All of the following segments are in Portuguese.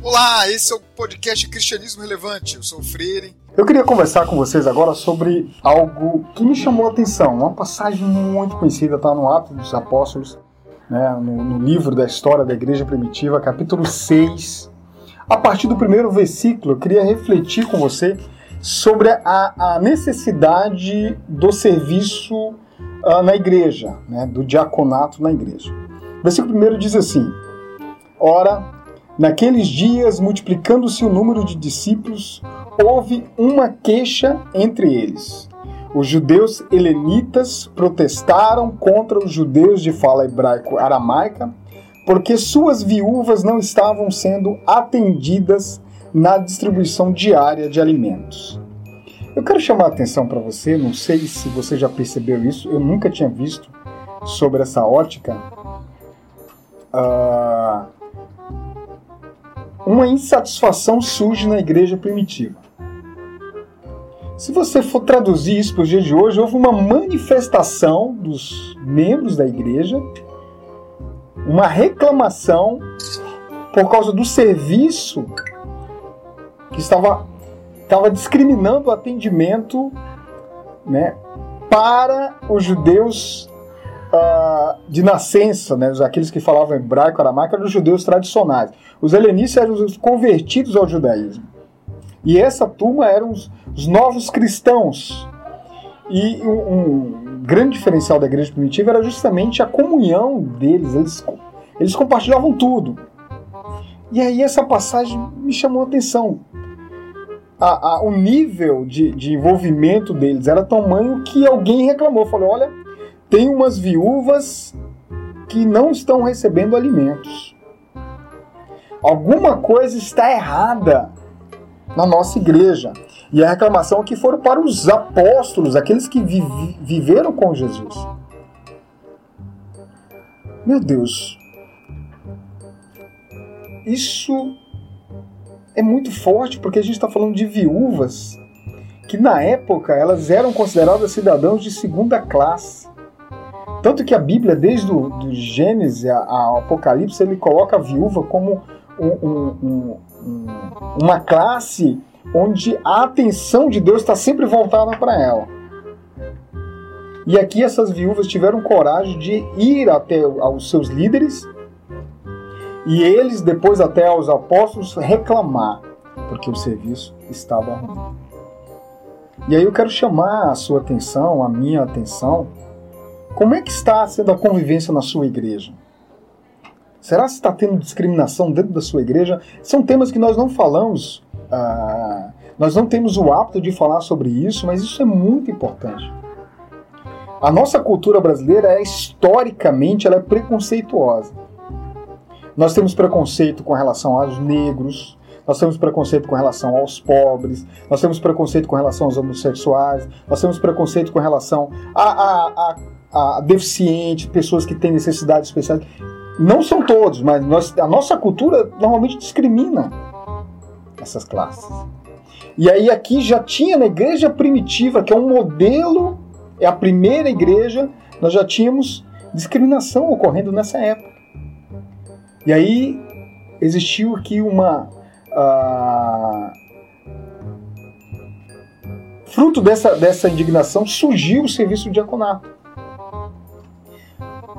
Olá, esse é o podcast Cristianismo Relevante. Eu sou o Freire. Eu queria conversar com vocês agora sobre algo que me chamou a atenção. Uma passagem muito conhecida, está no Atos dos Apóstolos, né, no, no, livro da história da Igreja Primitiva, capítulo 6. A partir do primeiro versículo, eu queria refletir com você sobre a, a necessidade do serviço uh, na igreja, né, do diaconato na igreja. O versículo primeiro diz assim: Ora, Naqueles dias, multiplicando-se o número de discípulos, houve uma queixa entre eles. Os judeus helenitas protestaram contra os judeus de fala hebraico-aramaica, porque suas viúvas não estavam sendo atendidas na distribuição diária de alimentos. Eu quero chamar a atenção para você, não sei se você já percebeu isso, eu nunca tinha visto sobre essa ótica. Uh, uma insatisfação surge na igreja primitiva. Se você for traduzir isso para os dias de hoje, houve uma manifestação dos membros da igreja, uma reclamação por causa do serviço que estava, estava discriminando o atendimento né, para os judeus uh, de nascença, né, aqueles que falavam hebraico, aramaico, eram os judeus tradicionais. Os helenistas eram os convertidos ao judaísmo. E essa turma eram os, os novos cristãos. E um, um, grande diferencial da igreja primitiva era justamente a comunhão deles. Eles, eles compartilhavam tudo. E aí essa passagem me chamou a atenção. A, a, o nível de, de envolvimento deles era tamanho que alguém reclamou. Falou, olha, tem umas viúvas que não estão recebendo alimentos. Alguma coisa está errada na nossa igreja. E a reclamação aqui foram para os apóstolos, aqueles que vi viveram com Jesus. Meu Deus, isso é muito forte porque a gente está falando de viúvas que na época elas eram consideradas cidadãos de segunda classe. Tanto que a Bíblia, desde o do Gênesis ao Apocalipse, ele coloca a viúva como um, um, um, uma classe onde a atenção de Deus está sempre voltada para ela. E aqui essas viúvas tiveram coragem de ir até aos seus líderes e eles, depois até aos apóstolos, reclamar, porque o serviço estava ruim. E aí eu quero chamar a sua atenção, a minha atenção, como é que está sendo a convivência na sua igreja? Será que está tendo discriminação dentro da sua igreja? São temas que nós não falamos, ah, nós não temos o hábito de falar sobre isso, mas isso é muito importante. A nossa cultura brasileira é historicamente ela é preconceituosa. Nós temos preconceito com relação aos negros, nós temos preconceito com relação aos pobres, nós temos preconceito com relação aos homossexuais, nós temos preconceito com relação a, a, a a deficientes, pessoas que têm necessidades especiais. Não são todos, mas nós, a nossa cultura normalmente discrimina essas classes. E aí aqui já tinha na igreja primitiva, que é um modelo, é a primeira igreja, nós já tínhamos discriminação ocorrendo nessa época. E aí existiu aqui uma. Uh, fruto dessa, dessa indignação surgiu o serviço diaconato.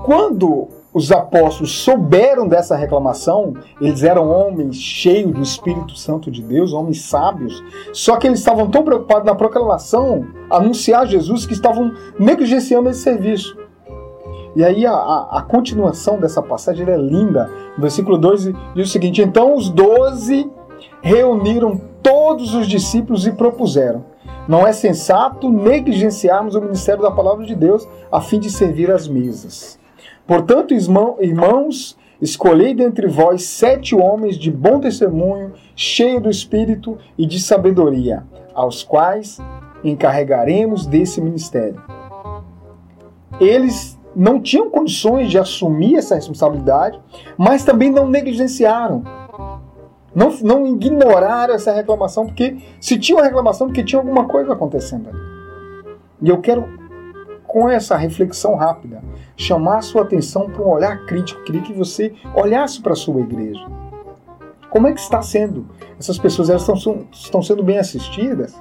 Quando os apóstolos souberam dessa reclamação, eles eram homens cheios do Espírito Santo de Deus, homens sábios, só que eles estavam tão preocupados na proclamação, anunciar Jesus, que estavam negligenciando esse serviço. E aí a, a, a continuação dessa passagem é linda. No versículo 2 diz o seguinte: Então os doze reuniram todos os discípulos e propuseram: Não é sensato negligenciarmos o ministério da palavra de Deus a fim de servir as mesas. Portanto, irmãos, escolhei dentre vós sete homens de bom testemunho, cheios do espírito e de sabedoria, aos quais encarregaremos desse ministério. Eles não tinham condições de assumir essa responsabilidade, mas também não negligenciaram. Não, não ignoraram essa reclamação, porque se tinha uma reclamação, porque tinha alguma coisa acontecendo ali. E eu quero com essa reflexão rápida, chamar sua atenção para um olhar crítico. Queria que você olhasse para a sua igreja. Como é que está sendo? Essas pessoas elas estão, estão sendo bem assistidas?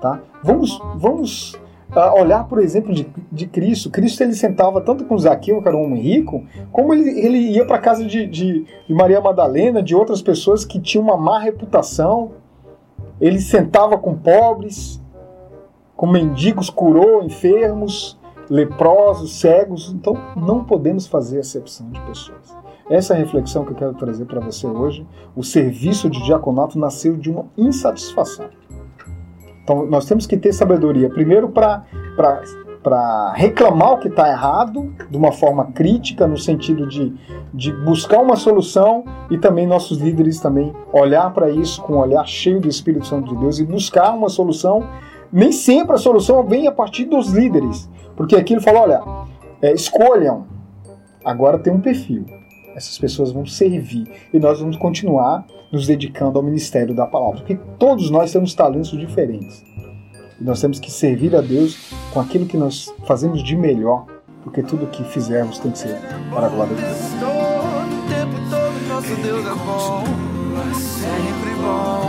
Tá? Vamos, vamos uh, olhar, por exemplo, de, de Cristo. Cristo ele sentava tanto com Zaqueu, que era um homem rico, como ele, ele ia para a casa de, de, de Maria Madalena, de outras pessoas que tinham uma má reputação. Ele sentava com pobres, com mendigos, curou enfermos, leprosos, cegos. Então, não podemos fazer acepção de pessoas. Essa é a reflexão que eu quero trazer para você hoje. O serviço de diaconato nasceu de uma insatisfação. Então, nós temos que ter sabedoria, primeiro para reclamar o que está errado, de uma forma crítica, no sentido de, de buscar uma solução, e também nossos líderes também olhar para isso com um olhar cheio do Espírito Santo de Deus e buscar uma solução. Nem sempre a solução vem a partir dos líderes, porque aqui ele fala: olha, é, escolham, agora tem um perfil. Essas pessoas vão servir e nós vamos continuar nos dedicando ao ministério da palavra, porque todos nós temos talentos diferentes. E nós temos que servir a Deus com aquilo que nós fazemos de melhor, porque tudo que fizermos tem que ser para a glória de Deus. É sempre bom.